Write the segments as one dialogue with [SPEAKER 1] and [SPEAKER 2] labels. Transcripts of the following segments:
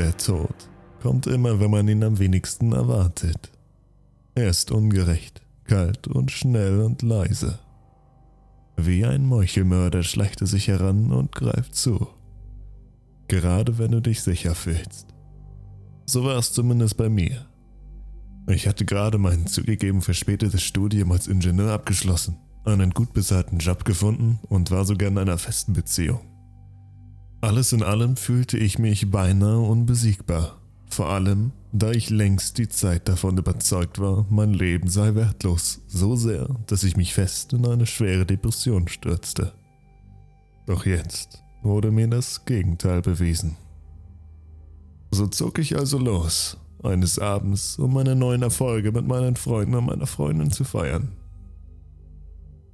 [SPEAKER 1] Der Tod kommt immer, wenn man ihn am wenigsten erwartet. Er ist ungerecht, kalt und schnell und leise. Wie ein Meuchelmörder schleicht er sich heran und greift zu. Gerade wenn du dich sicher fühlst. So war es zumindest bei mir. Ich hatte gerade mein zugegeben verspätetes Studium als Ingenieur abgeschlossen, einen gut bezahlten Job gefunden und war sogar in einer festen Beziehung. Alles in allem fühlte ich mich beinahe unbesiegbar, vor allem da ich längst die Zeit davon überzeugt war, mein Leben sei wertlos, so sehr, dass ich mich fest in eine schwere Depression stürzte. Doch jetzt wurde mir das Gegenteil bewiesen. So zog ich also los, eines Abends, um meine neuen Erfolge mit meinen Freunden und meiner Freundin zu feiern.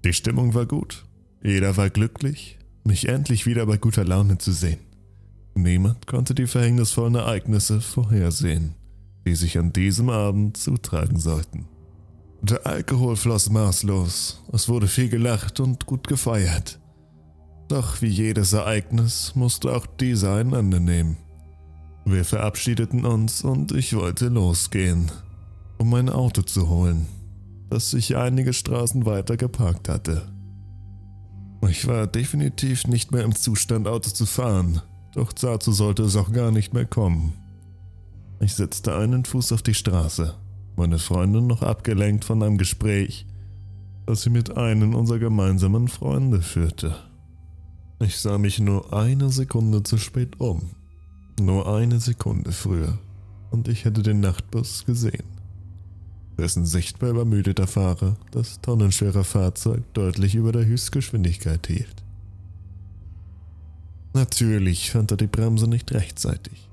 [SPEAKER 1] Die Stimmung war gut, jeder war glücklich, mich endlich wieder bei guter Laune zu sehen. Niemand konnte die verhängnisvollen Ereignisse vorhersehen, die sich an diesem Abend zutragen sollten. Der Alkohol floss maßlos, es wurde viel gelacht und gut gefeiert. Doch wie jedes Ereignis musste auch dieser ein Ende nehmen. Wir verabschiedeten uns und ich wollte losgehen, um mein Auto zu holen, das sich einige Straßen weiter geparkt hatte. Ich war definitiv nicht mehr im Zustand, Auto zu fahren, doch dazu sollte es auch gar nicht mehr kommen. Ich setzte einen Fuß auf die Straße, meine Freundin noch abgelenkt von einem Gespräch, das sie mit einem unserer gemeinsamen Freunde führte. Ich sah mich nur eine Sekunde zu spät um. Nur eine Sekunde früher und ich hätte den Nachtbus gesehen. Dessen sichtbar übermüdeter Fahrer das tonnenschwere Fahrzeug deutlich über der Höchstgeschwindigkeit hielt. Natürlich fand er die Bremse nicht rechtzeitig.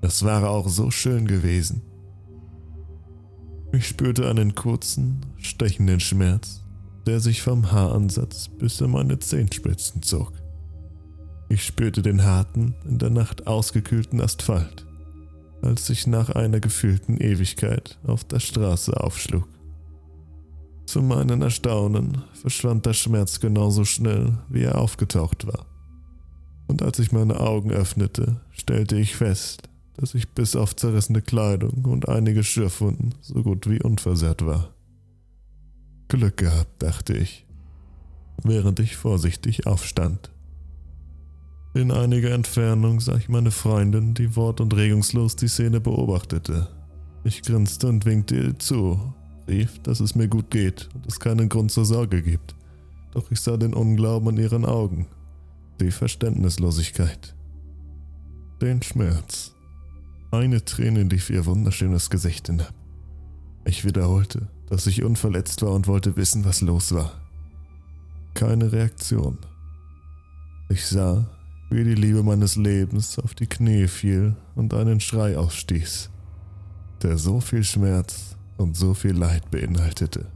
[SPEAKER 1] Das wäre auch so schön gewesen. Ich spürte einen kurzen, stechenden Schmerz, der sich vom Haaransatz bis in meine Zehenspitzen zog. Ich spürte den harten, in der Nacht ausgekühlten Asphalt, als ich nach einer gefühlten Ewigkeit auf der Straße aufschlug. Zu meinem Erstaunen verschwand der Schmerz genauso schnell, wie er aufgetaucht war. Und als ich meine Augen öffnete, stellte ich fest, dass ich bis auf zerrissene Kleidung und einige Schürfwunden so gut wie unversehrt war. Glück gehabt, dachte ich, während ich vorsichtig aufstand. In einiger Entfernung sah ich meine Freundin, die wort- und regungslos die Szene beobachtete. Ich grinste und winkte ihr zu, rief, dass es mir gut geht und es keinen Grund zur Sorge gibt. Doch ich sah den Unglauben in ihren Augen, die Verständnislosigkeit, den Schmerz. Eine Träne lief ihr wunderschönes Gesicht hinab. Ich wiederholte, dass ich unverletzt war und wollte wissen, was los war. Keine Reaktion. Ich sah, wie die Liebe meines Lebens auf die Knie fiel und einen Schrei ausstieß, der so viel Schmerz und so viel Leid beinhaltete,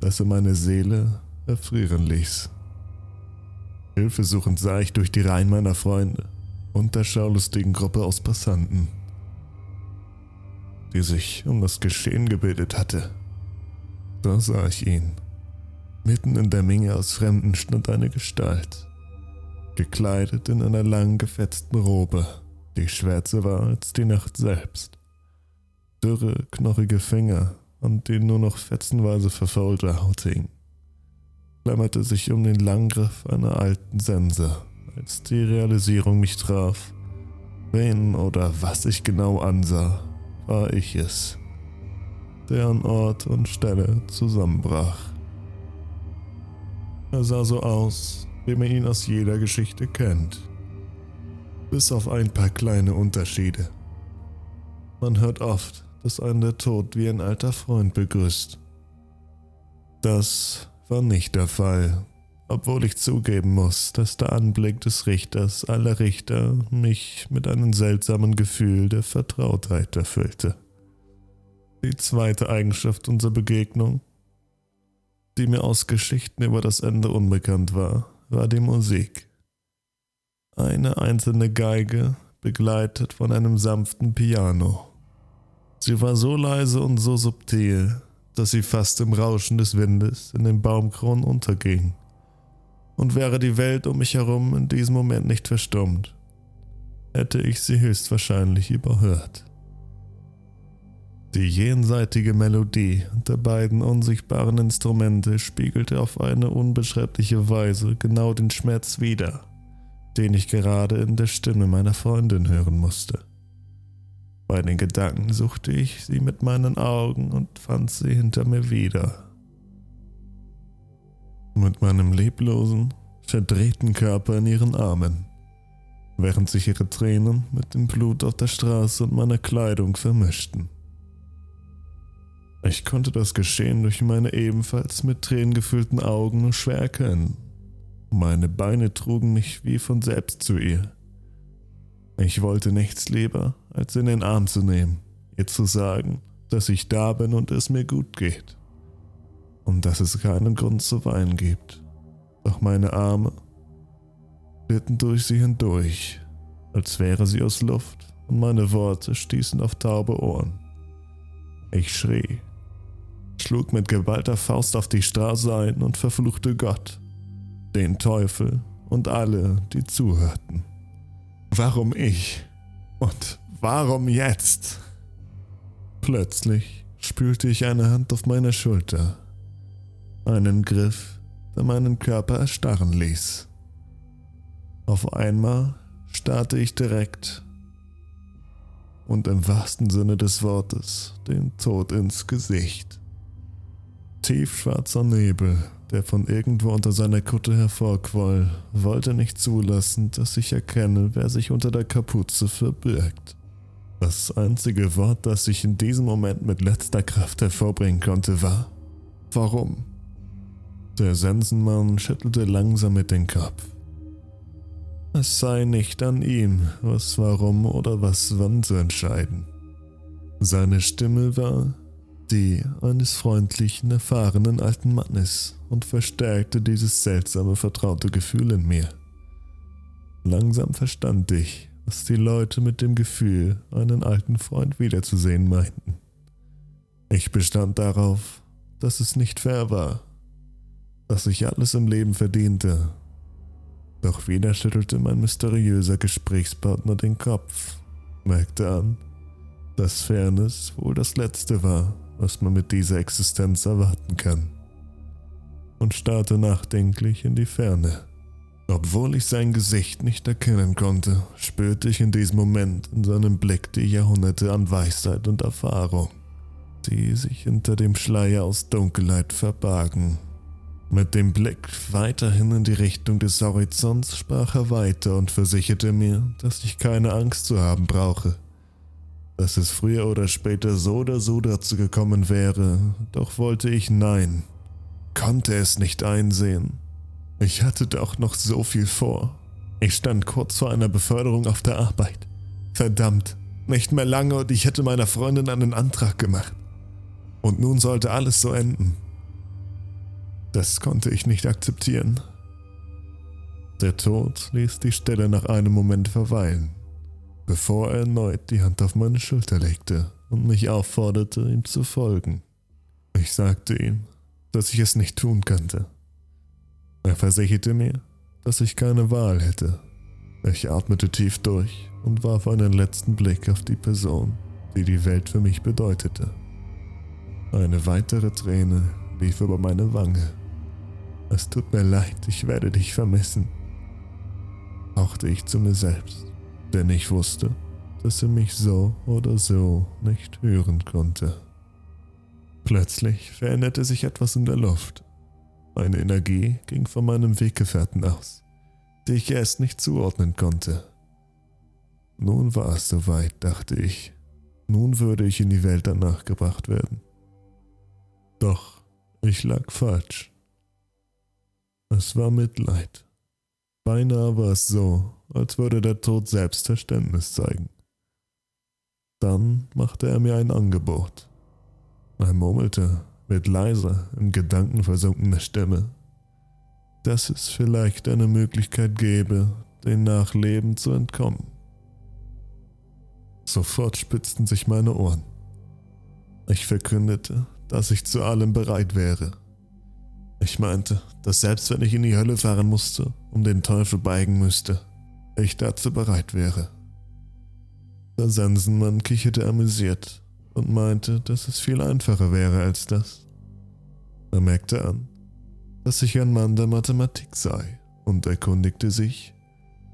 [SPEAKER 1] dass er meine Seele erfrieren ließ. Hilfesuchend sah ich durch die Reihen meiner Freunde und der schaulustigen Gruppe aus Passanten, die sich um das Geschehen gebildet hatte. Da sah ich ihn. Mitten in der Menge aus Fremden stand eine Gestalt, gekleidet in einer lang gefetzten Robe, die schwärzer war als die Nacht selbst. Dürre, knochige Finger, an denen nur noch fetzenweise verfaulte Haut hing, klammerte sich um den Langgriff einer alten Sense, als die Realisierung mich traf. Wen oder was ich genau ansah, war ich es, der an Ort und Stelle zusammenbrach. Er sah so aus, wie man ihn aus jeder Geschichte kennt. Bis auf ein paar kleine Unterschiede. Man hört oft, dass einen der Tod wie ein alter Freund begrüßt. Das war nicht der Fall, obwohl ich zugeben muss, dass der Anblick des Richters aller Richter mich mit einem seltsamen Gefühl der Vertrautheit erfüllte. Die zweite Eigenschaft unserer Begegnung, die mir aus Geschichten über das Ende unbekannt war, war die Musik. Eine einzelne Geige, begleitet von einem sanften Piano. Sie war so leise und so subtil, dass sie fast im Rauschen des Windes in den Baumkronen unterging. Und wäre die Welt um mich herum in diesem Moment nicht verstummt, hätte ich sie höchstwahrscheinlich überhört. Die jenseitige Melodie der beiden unsichtbaren Instrumente spiegelte auf eine unbeschreibliche Weise genau den Schmerz wider, den ich gerade in der Stimme meiner Freundin hören musste. Bei den Gedanken suchte ich sie mit meinen Augen und fand sie hinter mir wieder. Mit meinem leblosen, verdrehten Körper in ihren Armen, während sich ihre Tränen mit dem Blut auf der Straße und meiner Kleidung vermischten. Ich konnte das Geschehen durch meine ebenfalls mit Tränen gefüllten Augen nur schwer erkennen. Meine Beine trugen mich wie von selbst zu ihr. Ich wollte nichts lieber, als in den Arm zu nehmen, ihr zu sagen, dass ich da bin und es mir gut geht. Und dass es keinen Grund zu weinen gibt. Doch meine Arme glitten durch sie hindurch, als wäre sie aus Luft, und meine Worte stießen auf taube Ohren. Ich schrie, schlug mit geballter Faust auf die Straße ein und verfluchte Gott, den Teufel und alle, die zuhörten. Warum ich? Und warum jetzt? Plötzlich spürte ich eine Hand auf meiner Schulter. Einen Griff, der meinen Körper erstarren ließ. Auf einmal starrte ich direkt und im wahrsten Sinne des Wortes den Tod ins Gesicht. Tiefschwarzer Nebel der von irgendwo unter seiner Kutte hervorquoll, wollte nicht zulassen, dass ich erkenne, wer sich unter der Kapuze verbirgt. Das einzige Wort, das ich in diesem Moment mit letzter Kraft hervorbringen konnte, war Warum? Der Sensenmann schüttelte langsam mit dem Kopf. Es sei nicht an ihm, was warum oder was wann zu entscheiden. Seine Stimme war die eines freundlichen, erfahrenen alten Mannes und verstärkte dieses seltsame, vertraute Gefühl in mir. Langsam verstand ich, was die Leute mit dem Gefühl, einen alten Freund wiederzusehen meinten. Ich bestand darauf, dass es nicht fair war, dass ich alles im Leben verdiente. Doch wieder schüttelte mein mysteriöser Gesprächspartner den Kopf, merkte an, dass Fairness wohl das Letzte war, was man mit dieser Existenz erwarten kann, und starrte nachdenklich in die Ferne. Obwohl ich sein Gesicht nicht erkennen konnte, spürte ich in diesem Moment in seinem Blick die Jahrhunderte an Weisheit und Erfahrung, die sich hinter dem Schleier aus Dunkelheit verbargen. Mit dem Blick weiterhin in die Richtung des Horizonts sprach er weiter und versicherte mir, dass ich keine Angst zu haben brauche dass es früher oder später so oder so dazu gekommen wäre, doch wollte ich nein, konnte es nicht einsehen. Ich hatte doch noch so viel vor. Ich stand kurz vor einer Beförderung auf der Arbeit. Verdammt, nicht mehr lange und ich hätte meiner Freundin einen Antrag gemacht. Und nun sollte alles so enden. Das konnte ich nicht akzeptieren. Der Tod ließ die Stelle nach einem Moment verweilen bevor er erneut die Hand auf meine Schulter legte und mich aufforderte, ihm zu folgen. Ich sagte ihm, dass ich es nicht tun könnte. Er versicherte mir, dass ich keine Wahl hätte. Ich atmete tief durch und warf einen letzten Blick auf die Person, die die Welt für mich bedeutete. Eine weitere Träne lief über meine Wange. Es tut mir leid, ich werde dich vermissen, hauchte ich zu mir selbst denn ich wusste, dass er mich so oder so nicht hören konnte. Plötzlich veränderte sich etwas in der Luft. Eine Energie ging von meinem Weggefährten aus, die ich erst nicht zuordnen konnte. Nun war es soweit, dachte ich. Nun würde ich in die Welt danach gebracht werden. Doch ich lag falsch. Es war Mitleid. Beinahe war es so, als würde der Tod selbst Verständnis zeigen. Dann machte er mir ein Angebot. Er murmelte mit leiser, in Gedanken versunkener Stimme, dass es vielleicht eine Möglichkeit gäbe, dem Nachleben zu entkommen. Sofort spitzten sich meine Ohren. Ich verkündete, dass ich zu allem bereit wäre. Ich meinte, dass selbst wenn ich in die Hölle fahren musste, um den Teufel beigen müsste, ich dazu bereit wäre. Der Sensenmann kicherte amüsiert und meinte, dass es viel einfacher wäre als das. Er merkte an, dass ich ein Mann der Mathematik sei und erkundigte sich,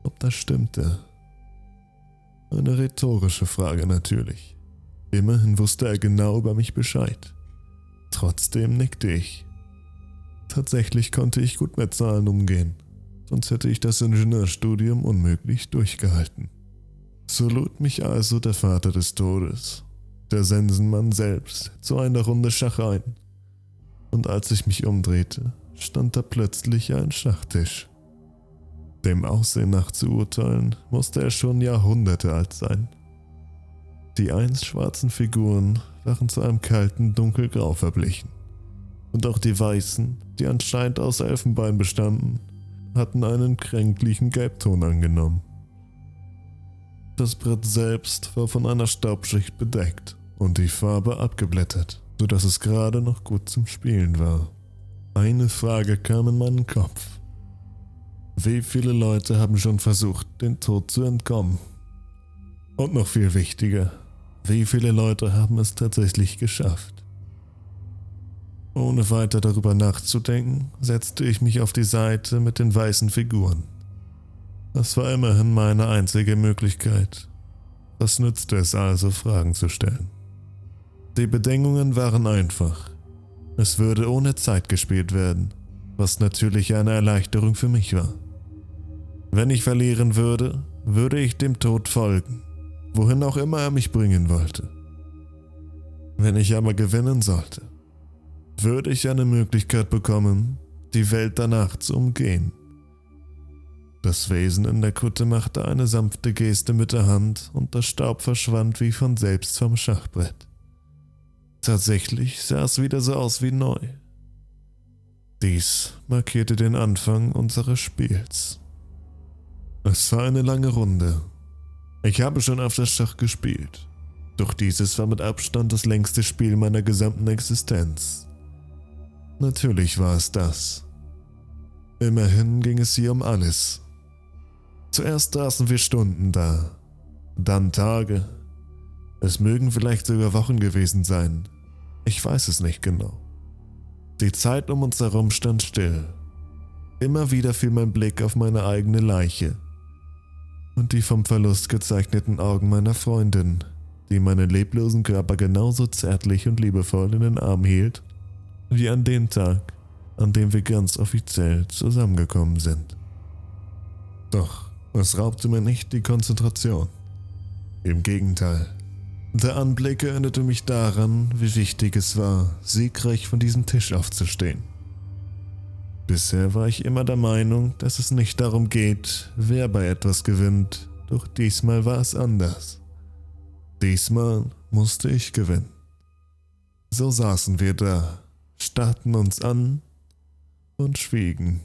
[SPEAKER 1] ob das stimmte. Eine rhetorische Frage natürlich. Immerhin wusste er genau über mich Bescheid. Trotzdem nickte ich. Tatsächlich konnte ich gut mit Zahlen umgehen, sonst hätte ich das Ingenieurstudium unmöglich durchgehalten. So lud mich also der Vater des Todes, der Sensenmann selbst, zu einer Runde Schach ein. Und als ich mich umdrehte, stand da plötzlich ein Schachtisch. Dem Aussehen nach zu urteilen, musste er schon Jahrhunderte alt sein. Die einst schwarzen Figuren waren zu einem kalten Dunkelgrau verblichen. Und auch die weißen, die anscheinend aus Elfenbein bestanden, hatten einen kränklichen Gelbton angenommen. Das Brett selbst war von einer Staubschicht bedeckt und die Farbe abgeblättert, sodass es gerade noch gut zum Spielen war. Eine Frage kam in meinen Kopf. Wie viele Leute haben schon versucht, den Tod zu entkommen? Und noch viel wichtiger, wie viele Leute haben es tatsächlich geschafft? Ohne weiter darüber nachzudenken, setzte ich mich auf die Seite mit den weißen Figuren. Das war immerhin meine einzige Möglichkeit. Was nützte es also, Fragen zu stellen? Die Bedingungen waren einfach. Es würde ohne Zeit gespielt werden, was natürlich eine Erleichterung für mich war. Wenn ich verlieren würde, würde ich dem Tod folgen, wohin auch immer er mich bringen wollte. Wenn ich aber gewinnen sollte, würde ich eine Möglichkeit bekommen, die Welt danach zu umgehen. Das Wesen in der Kutte machte eine sanfte Geste mit der Hand und der Staub verschwand wie von selbst vom Schachbrett. Tatsächlich sah es wieder so aus wie neu. Dies markierte den Anfang unseres Spiels. Es war eine lange Runde. Ich habe schon auf das Schach gespielt, doch dieses war mit Abstand das längste Spiel meiner gesamten Existenz. Natürlich war es das. Immerhin ging es hier um alles, Zuerst saßen wir Stunden da, dann Tage. Es mögen vielleicht sogar Wochen gewesen sein. Ich weiß es nicht genau. Die Zeit um uns herum stand still. Immer wieder fiel mein Blick auf meine eigene Leiche und die vom Verlust gezeichneten Augen meiner Freundin, die meinen leblosen Körper genauso zärtlich und liebevoll in den Arm hielt, wie an dem Tag, an dem wir ganz offiziell zusammengekommen sind. Doch es raubte mir nicht die Konzentration. Im Gegenteil. Der Anblick erinnerte mich daran, wie wichtig es war, siegreich von diesem Tisch aufzustehen. Bisher war ich immer der Meinung, dass es nicht darum geht, wer bei etwas gewinnt, doch diesmal war es anders. Diesmal musste ich gewinnen. So saßen wir da, starrten uns an und schwiegen.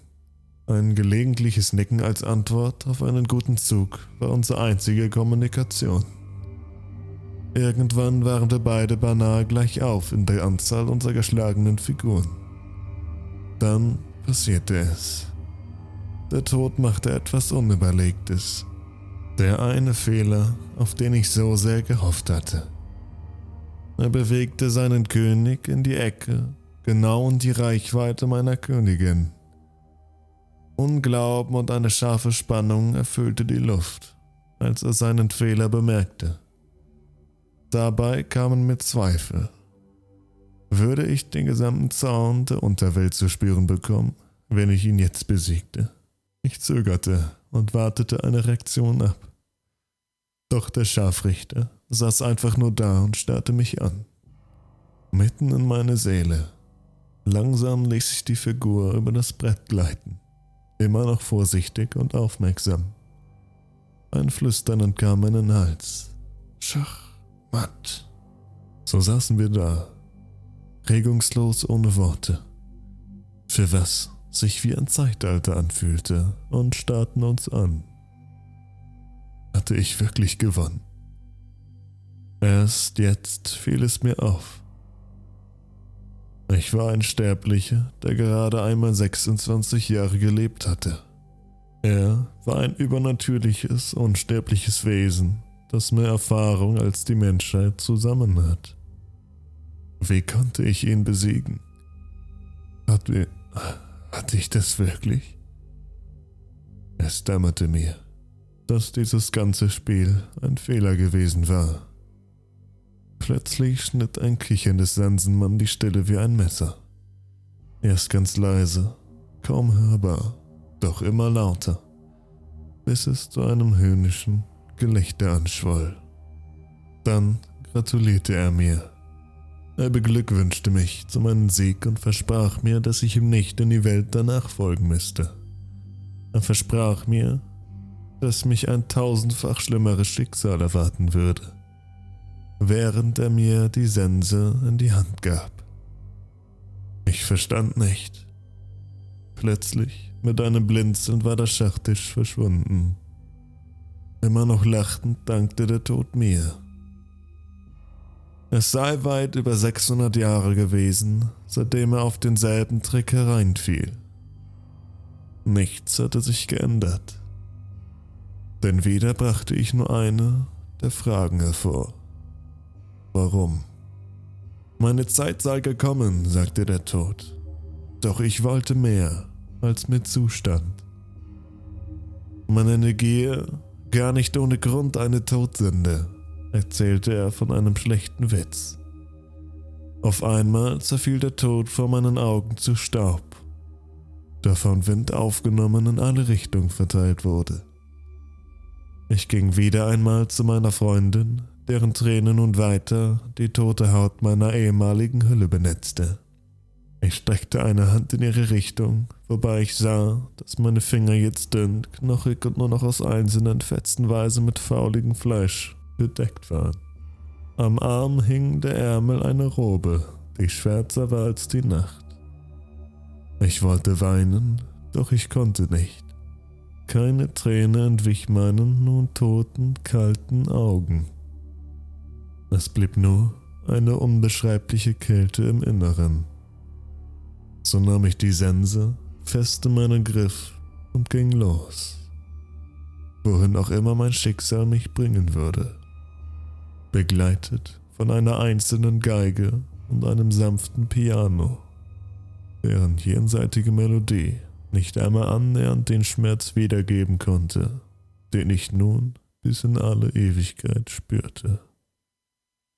[SPEAKER 1] Ein gelegentliches Nicken als Antwort auf einen guten Zug war unsere einzige Kommunikation. Irgendwann waren wir beide beinahe gleich auf in der Anzahl unserer geschlagenen Figuren. Dann passierte es. Der Tod machte etwas Unüberlegtes. Der eine Fehler, auf den ich so sehr gehofft hatte. Er bewegte seinen König in die Ecke, genau in die Reichweite meiner Königin. Unglauben und eine scharfe Spannung erfüllte die Luft, als er seinen Fehler bemerkte. Dabei kamen mir Zweifel. Würde ich den gesamten Zaun der Unterwelt zu spüren bekommen, wenn ich ihn jetzt besiegte? Ich zögerte und wartete eine Reaktion ab. Doch der Scharfrichter saß einfach nur da und starrte mich an. Mitten in meine Seele. Langsam ließ ich die Figur über das Brett gleiten immer noch vorsichtig und aufmerksam. Ein Flüstern entkam meinen Hals. Schachmatt. So saßen wir da, regungslos ohne Worte. Für was sich wie ein Zeitalter anfühlte und starrten uns an. Hatte ich wirklich gewonnen? Erst jetzt fiel es mir auf. Ich war ein Sterblicher, der gerade einmal 26 Jahre gelebt hatte. Er war ein übernatürliches, unsterbliches Wesen, das mehr Erfahrung als die Menschheit zusammen hat. Wie konnte ich ihn besiegen? Hatte, hatte ich das wirklich? Es dämmerte mir, dass dieses ganze Spiel ein Fehler gewesen war. Plötzlich schnitt ein kicherndes Sensenmann die Stille wie ein Messer. Erst ganz leise, kaum hörbar, doch immer lauter, bis es zu einem höhnischen Gelächter anschwoll. Dann gratulierte er mir er beglückwünschte mich zu meinem Sieg und versprach mir, dass ich ihm nicht in die Welt danach folgen müsste. Er versprach mir, dass mich ein tausendfach schlimmeres Schicksal erwarten würde, während er mir die Sense in die Hand gab. Ich verstand nicht. Plötzlich, mit einem Blinzeln, war der Schachtisch verschwunden. Immer noch lachend dankte der Tod mir es sei weit über 600 Jahre gewesen, seitdem er auf denselben Trick hereinfiel. Nichts hatte sich geändert. Denn wieder brachte ich nur eine der Fragen hervor. Warum? Meine Zeit sei gekommen, sagte der Tod. Doch ich wollte mehr als mit Zustand. Man Energie gar nicht ohne Grund eine Todsünde erzählte er von einem schlechten Witz. Auf einmal zerfiel der Tod vor meinen Augen zu Staub, der von Wind aufgenommen in alle Richtungen verteilt wurde. Ich ging wieder einmal zu meiner Freundin, deren Tränen nun weiter die tote Haut meiner ehemaligen Hülle benetzte. Ich streckte eine Hand in ihre Richtung, wobei ich sah, dass meine Finger jetzt dünn, knochig und nur noch aus einzelnen Fetzenweise mit fauligem Fleisch bedeckt waren. Am Arm hing der Ärmel einer Robe, die schwärzer war als die Nacht. Ich wollte weinen, doch ich konnte nicht. Keine Träne entwich meinen nun toten, kalten Augen. Es blieb nur eine unbeschreibliche Kälte im Inneren. So nahm ich die Sense fest in meinen Griff und ging los. Wohin auch immer mein Schicksal mich bringen würde begleitet von einer einzelnen Geige und einem sanften Piano, deren jenseitige Melodie nicht einmal annähernd den Schmerz wiedergeben konnte, den ich nun bis in alle Ewigkeit spürte.